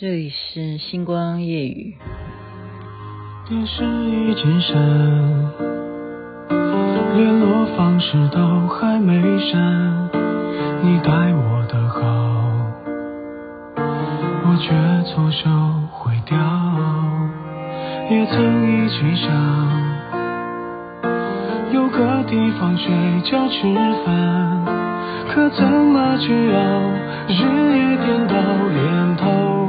这里是星光夜雨。电视已经删，联络方式都还没删，你待我的好，我却错手毁掉。也曾一起想，有个地方睡觉吃饭，可怎么去熬，日夜颠倒，连头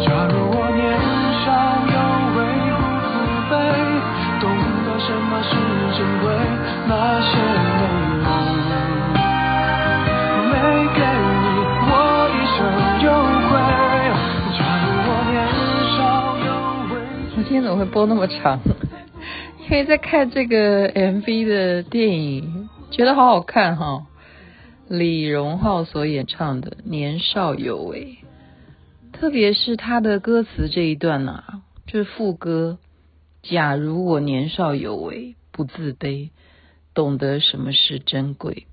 假如我年少有为不自卑，懂得什么是珍贵，那些美梦没给你，我一生有愧。假如我年少有为，我今天怎么会播那么长？因为在看这个 MV 的电影，觉得好好看哈、哦。李荣浩所演唱的《年少有为》。特别是他的歌词这一段啊，就是副歌。假如我年少有为，不自卑，懂得什么是珍贵，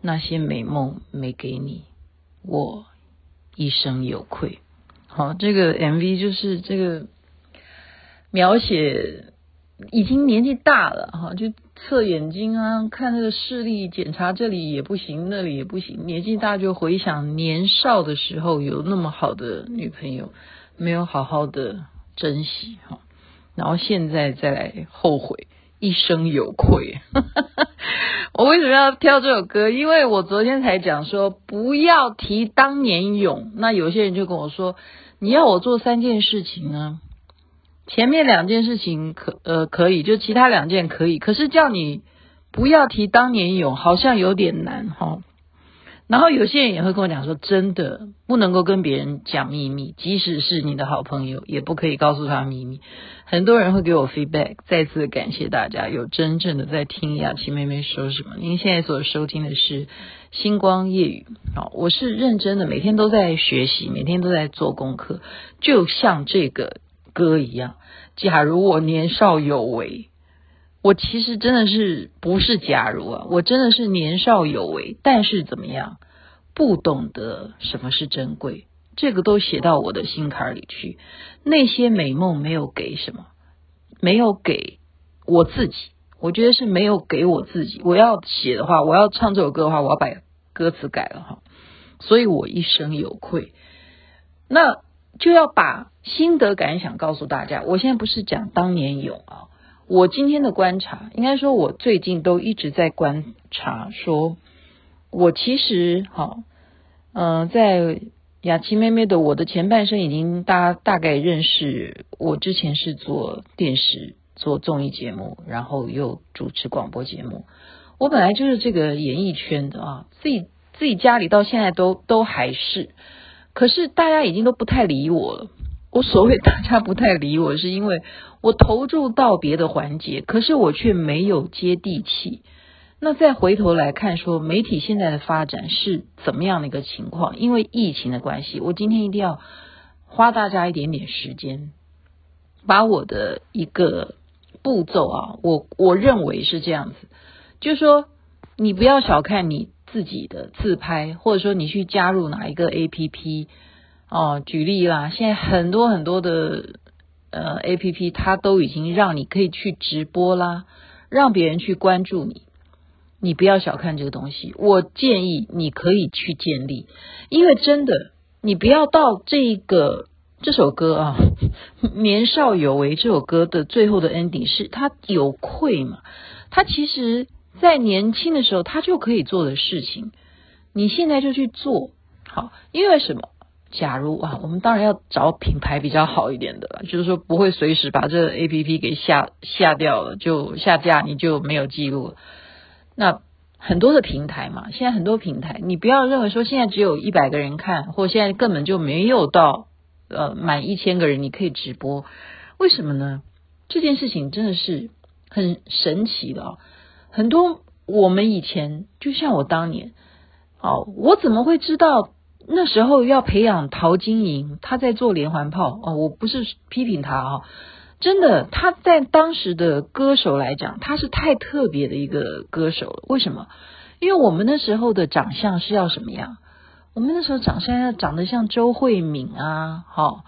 那些美梦没给你，我一生有愧。好，这个 MV 就是这个描写。已经年纪大了哈，就测眼睛啊，看那个视力检查，这里也不行，那里也不行。年纪大就回想年少的时候有那么好的女朋友，没有好好的珍惜哈，然后现在再来后悔，一生有愧。我为什么要挑这首歌？因为我昨天才讲说不要提当年勇，那有些人就跟我说，你要我做三件事情呢？前面两件事情可呃可以，就其他两件可以，可是叫你不要提当年勇，好像有点难哈。然后有些人也会跟我讲说，真的不能够跟别人讲秘密，即使是你的好朋友，也不可以告诉他秘密。很多人会给我 feedback，再次感谢大家有真正的在听雅琪妹妹说什么。您现在所收听的是星光夜语，好，我是认真的，每天都在学习，每天都在做功课，就像这个。歌一样，假如我年少有为，我其实真的是不是假如啊，我真的是年少有为，但是怎么样，不懂得什么是珍贵，这个都写到我的心坎里去。那些美梦没有给什么，没有给我自己，我觉得是没有给我自己。我要写的话，我要唱这首歌的话，我要把歌词改了哈，所以我一生有愧。那。就要把心得感想告诉大家。我现在不是讲当年勇啊，我今天的观察，应该说，我最近都一直在观察，说我其实好，嗯、在雅琪妹妹的我的前半生已经大大概认识。我之前是做电视、做综艺节目，然后又主持广播节目。我本来就是这个演艺圈的啊，自己自己家里到现在都都还是。可是大家已经都不太理我了。我所谓大家不太理我，是因为我投注到别的环节，可是我却没有接地气。那再回头来看，说媒体现在的发展是怎么样的一个情况？因为疫情的关系，我今天一定要花大家一点点时间，把我的一个步骤啊，我我认为是这样子，就是说你不要小看你。自己的自拍，或者说你去加入哪一个 APP 哦，举例啦，现在很多很多的呃 APP，它都已经让你可以去直播啦，让别人去关注你。你不要小看这个东西，我建议你可以去建立，因为真的，你不要到这个这首歌啊，《年少有为》这首歌的最后的 ending 是他有愧嘛？他其实。在年轻的时候，他就可以做的事情，你现在就去做好。因为什么？假如啊，我们当然要找品牌比较好一点的，就是说不会随时把这 APP 给下下掉了，就下架，你就没有记录了。那很多的平台嘛，现在很多平台，你不要认为说现在只有一百个人看，或现在根本就没有到呃满一千个人，你可以直播，为什么呢？这件事情真的是很神奇的哦。很多我们以前，就像我当年，哦，我怎么会知道那时候要培养陶晶莹，她在做连环炮哦，我不是批评她哦。真的，他在当时的歌手来讲，他是太特别的一个歌手了。为什么？因为我们那时候的长相是要什么样？我们那时候长相要长得像周慧敏啊，好、哦，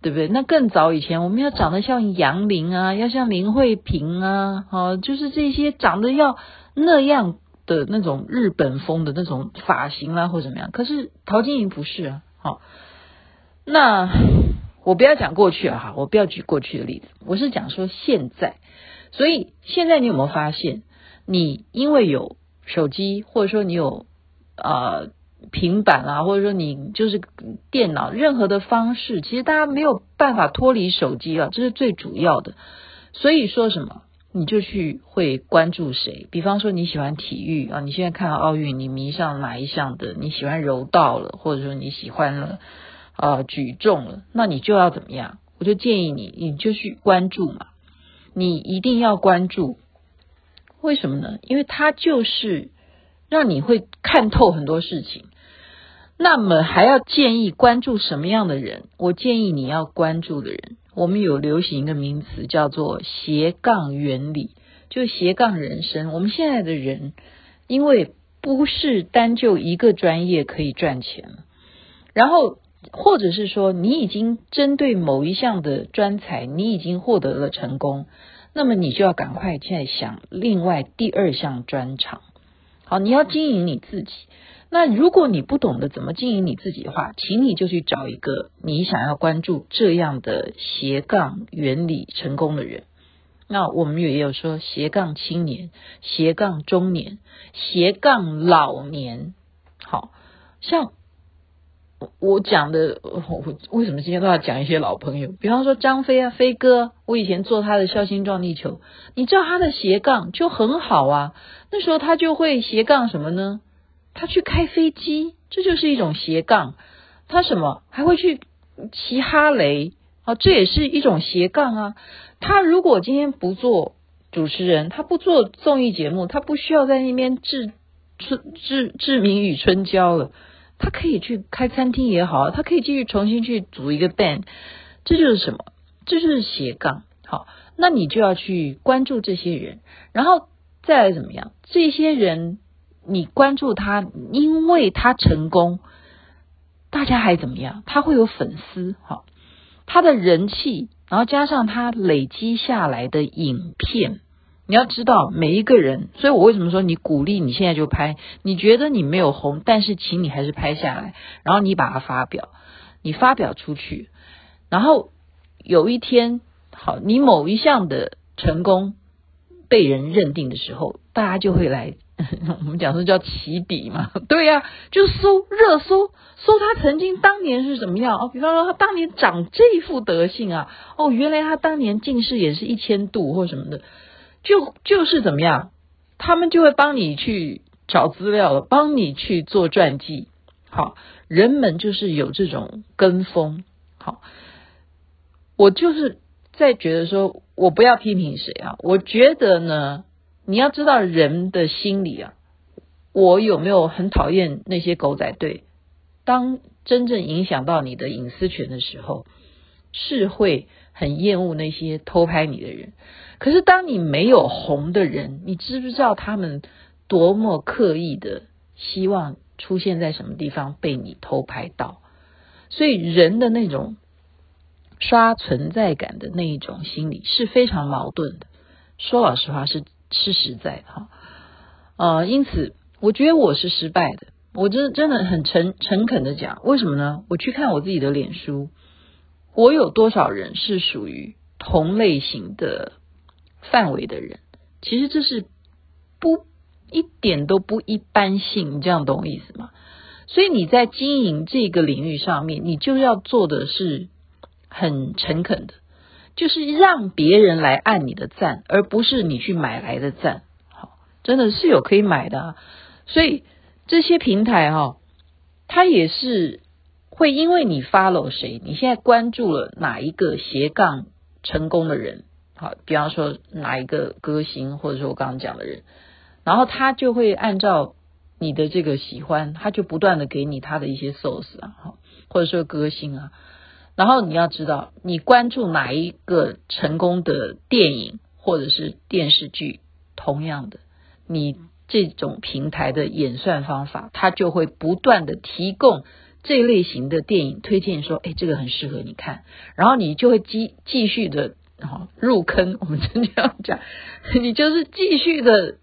对不对？那更早以前，我们要长得像杨林啊，要像林慧萍啊，好、哦，就是这些长得要那样的那种日本风的那种发型啦、啊，或怎么样。可是陶晶莹不是啊，好、那。我不要讲过去了哈，我不要举过去的例子，我是讲说现在。所以现在你有没有发现，你因为有手机，或者说你有呃平板啊，或者说你就是电脑，任何的方式，其实大家没有办法脱离手机啊，这是最主要的。所以说什么，你就去会关注谁？比方说你喜欢体育啊，你现在看到奥运，你迷上哪一项的？你喜欢柔道了，或者说你喜欢了。啊，举重了，那你就要怎么样？我就建议你，你就去关注嘛。你一定要关注，为什么呢？因为它就是让你会看透很多事情。那么还要建议关注什么样的人？我建议你要关注的人，我们有流行一个名词叫做斜杠原理，就斜杠人生。我们现在的人，因为不是单就一个专业可以赚钱，然后。或者是说，你已经针对某一项的专才，你已经获得了成功，那么你就要赶快再想另外第二项专长。好，你要经营你自己。那如果你不懂得怎么经营你自己的话，请你就去找一个你想要关注这样的斜杠原理成功的人。那我们也有说斜杠青年、斜杠中年、斜杠老年，好像。我讲的，我为什么今天都要讲一些老朋友？比方说张飞啊，飞哥，我以前做他的孝心壮地球，你知道他的斜杠就很好啊。那时候他就会斜杠什么呢？他去开飞机，这就是一种斜杠。他什么还会去骑哈雷啊？这也是一种斜杠啊。他如果今天不做主持人，他不做综艺节目，他不需要在那边志春志志明与春娇了。他可以去开餐厅也好，他可以继续重新去组一个 band，这就是什么？这就是斜杠。好，那你就要去关注这些人，然后再来怎么样？这些人你关注他，因为他成功，大家还怎么样？他会有粉丝，好，他的人气，然后加上他累积下来的影片。你要知道每一个人，所以我为什么说你鼓励你现在就拍？你觉得你没有红，但是请你还是拍下来，然后你把它发表，你发表出去，然后有一天，好，你某一项的成功被人认定的时候，大家就会来，我们讲说叫起底嘛，对呀、就搜热搜，搜他曾经当年是怎么样哦，比方说他当年长这副德性啊，哦，原来他当年近视也是一千度或什么的。就就是怎么样，他们就会帮你去找资料了，帮你去做传记。好，人们就是有这种跟风。好，我就是在觉得说，我不要批评谁啊。我觉得呢，你要知道人的心理啊，我有没有很讨厌那些狗仔队？当真正影响到你的隐私权的时候，是会很厌恶那些偷拍你的人。可是，当你没有红的人，你知不知道他们多么刻意的希望出现在什么地方被你偷拍到？所以，人的那种刷存在感的那一种心理是非常矛盾的。说老实话是，是实在的哈。呃，因此，我觉得我是失败的。我真真的很诚诚恳的讲，为什么呢？我去看我自己的脸书，我有多少人是属于同类型的？范围的人，其实这是不一点都不一般性，你这样懂我意思吗？所以你在经营这个领域上面，你就要做的是很诚恳的，就是让别人来按你的赞，而不是你去买来的赞。好，真的是有可以买的啊。所以这些平台哈、它也是会因为你 follow 谁，你现在关注了哪一个斜杠成功的人，好，比方说哪一个歌星，或者说我刚刚讲的人，然后他就会按照你的这个喜欢，他就不断的给你他的一些 source 啊，哈，或者说歌星啊。然后你要知道，你关注哪一个成功的电影或者是电视剧，同样的，你这种平台的演算方法，它就会不断的提供这类型的电影推荐，说，哎，这个很适合你看，然后你就会继继续的入坑。我们真的要讲，你就是继续的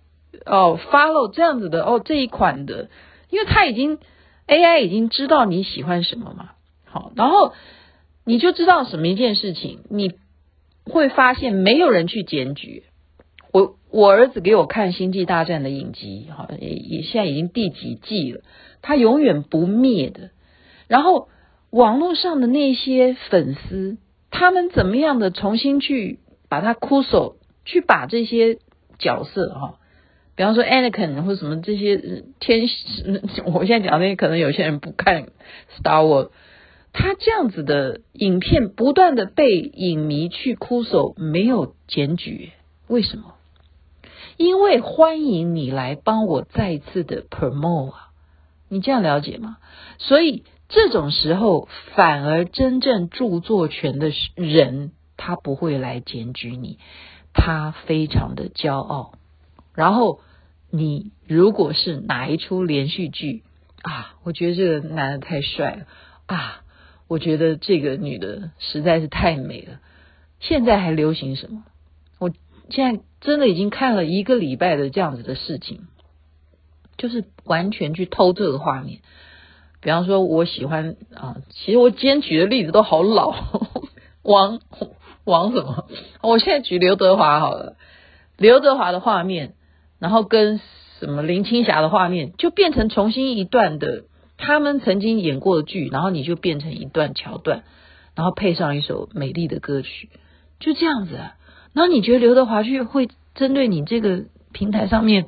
哦 follow 这样子的哦这一款的，因为它已经 AI 已经知道你喜欢什么嘛，好，然后。你就知道什么一件事情，你会发现没有人去检举。我我儿子给我看《星际大战》的影集，好也也现在已经第几季了，他永远不灭的。然后网络上的那些粉丝，他们怎么样的重新去把他哭手，去把这些角色哈，比方说 Anakin 或者什么这些天，我现在讲那些，可能有些人不看 Star Wars。他这样子的影片不断的被影迷去哭诉，没有检举，为什么？因为欢迎你来帮我再一次的 promote 啊，你这样了解吗？所以这种时候，反而真正著作权的人，他不会来检举你，他非常的骄傲。然后你如果是哪一出连续剧啊，我觉得这个男的太帅了啊。我觉得这个女的实在是太美了。现在还流行什么？我现在真的已经看了一个礼拜的这样子的事情，就是完全去偷这个画面。比方说，我喜欢啊，其实我今天举的例子都好老，王王什么？我现在举刘德华好了，刘德华的画面，然后跟什么林青霞的画面，就变成重新一段的。他们曾经演过的剧，然后你就变成一段桥段，然后配上一首美丽的歌曲，就这样子。然后你觉得刘德华去会针对你这个平台上面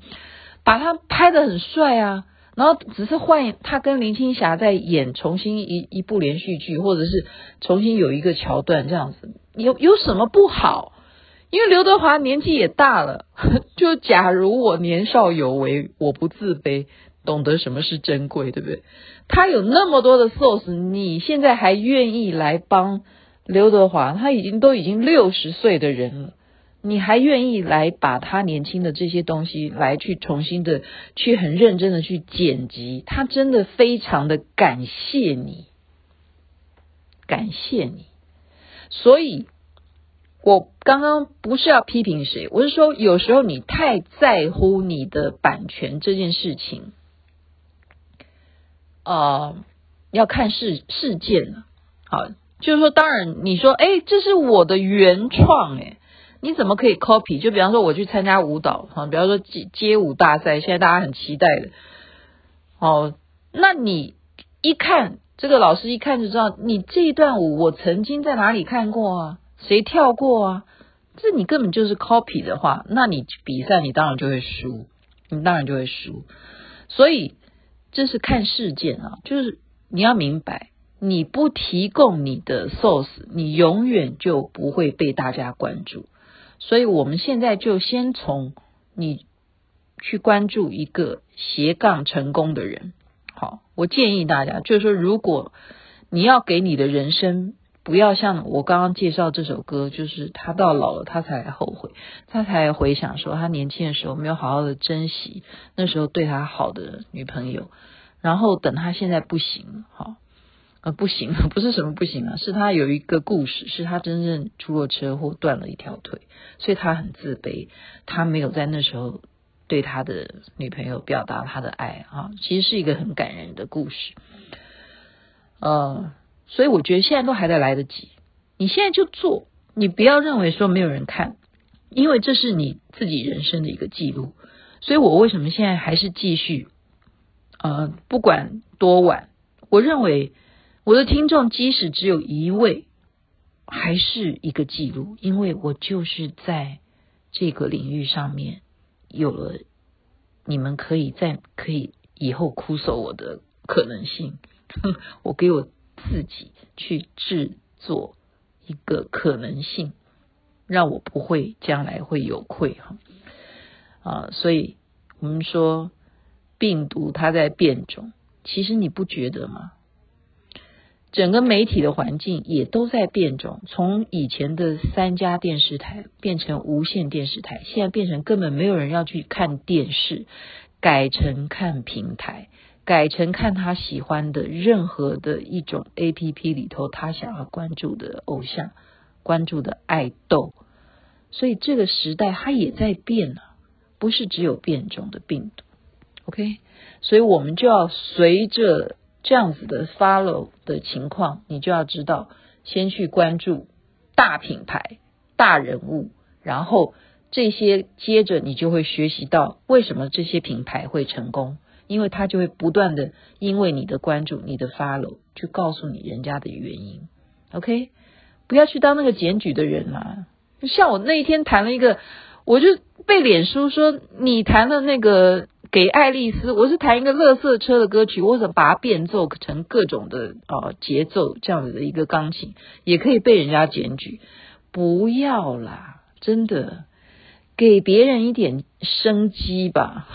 把他拍得很帅啊，然后只是换他跟林青霞在演重新一一部连续剧，或者是重新有一个桥段这样子，有有什么不好？因为刘德华年纪也大了，就假如我年少有为，我不自卑。懂得什么是珍贵，对不对？他有那么多的 source，你现在还愿意来帮刘德华？他已经都已经六十岁的人了，你还愿意来把他年轻的这些东西来去重新的去很认真的去剪辑？他真的非常的感谢你，感谢你。所以，我刚刚不是要批评谁，我是说有时候你太在乎你的版权这件事情。呃，要看事事件了，好，就是说，当然你说，哎，这是我的原创，哎，你怎么可以 copy？就比方说，我去参加舞蹈，哈，比方说街街舞大赛，现在大家很期待的，哦，那你一看这个老师一看就知道，你这一段舞我曾经在哪里看过啊？谁跳过啊？这你根本就是 copy 的话，那你比赛你当然就会输，你当然就会输，所以。这是看事件啊，就是你要明白，你不提供你的 source，你永远就不会被大家关注。所以我们现在就先从你去关注一个斜杠成功的人。好，我建议大家，就是说，如果你要给你的人生，不要像我刚刚介绍这首歌，就是他到老了他才后悔，他才回想说他年轻的时候没有好好的珍惜那时候对他好的女朋友，然后等他现在不行了，好，呃，不行，不是什么不行啊，是他有一个故事，是他真正出了车祸断了一条腿，所以他很自卑，他没有在那时候对他的女朋友表达他的爱啊，其实是一个很感人的故事，呃。所以我觉得现在都还在来得及，你现在就做，你不要认为说没有人看，因为这是你自己人生的一个记录。所以我为什么现在还是继续？呃，不管多晚，我认为我的听众即使只有一位，还是一个记录，因为我就是在这个领域上面有了你们可以在可以以后哭诉我的可能性，我给我自己去制作一个可能性，让我不会将来会有愧哈啊！所以我们说病毒它在变种，其实你不觉得吗？整个媒体的环境也都在变种，从以前的三家电视台变成无线电视台，现在变成根本没有人要去看电视，改成看平台，改成看他喜欢的任何的一种 APP 里头他想要关注的偶像，关注的爱豆，所以这个时代它也在变啊，不是只有变种的病毒，OK，所以我们就要随着。这样子的 follow 的情况，你就要知道，先去关注大品牌、大人物，然后这些接着你就会学习到为什么这些品牌会成功，因为他就会不断的因为你的关注、你的 follow，去告诉你人家的原因。OK，不要去当那个检举的人嘛。像我那一天谈了一个，我就被脸书说你谈了那个。给爱丽丝，我是弹一个乐色车的歌曲，或者把它变奏成各种的呃节奏，这样子的一个钢琴，也可以被人家检举。不要啦，真的，给别人一点生机吧。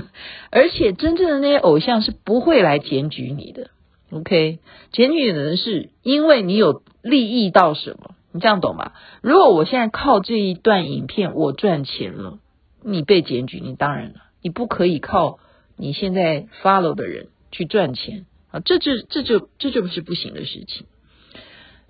而且真正的那些偶像是不会来检举你的，OK？检举的人是因为你有利益到什么，你这样懂吗？如果我现在靠这一段影片我赚钱了，你被检举，你当然了。你不可以靠你现在 follow 的人去赚钱啊，这就这就这就不是不行的事情。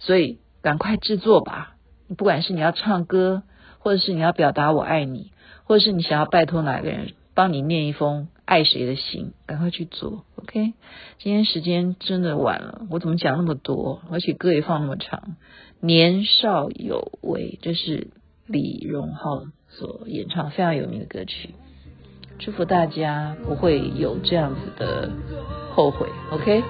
所以赶快制作吧，不管是你要唱歌，或者是你要表达我爱你，或者是你想要拜托哪个人帮你念一封爱谁的信，赶快去做。OK，今天时间真的晚了，我怎么讲那么多，而且歌也放那么长。年少有为，这是李荣浩所演唱非常有名的歌曲。祝福大家不会有这样子的后悔，OK。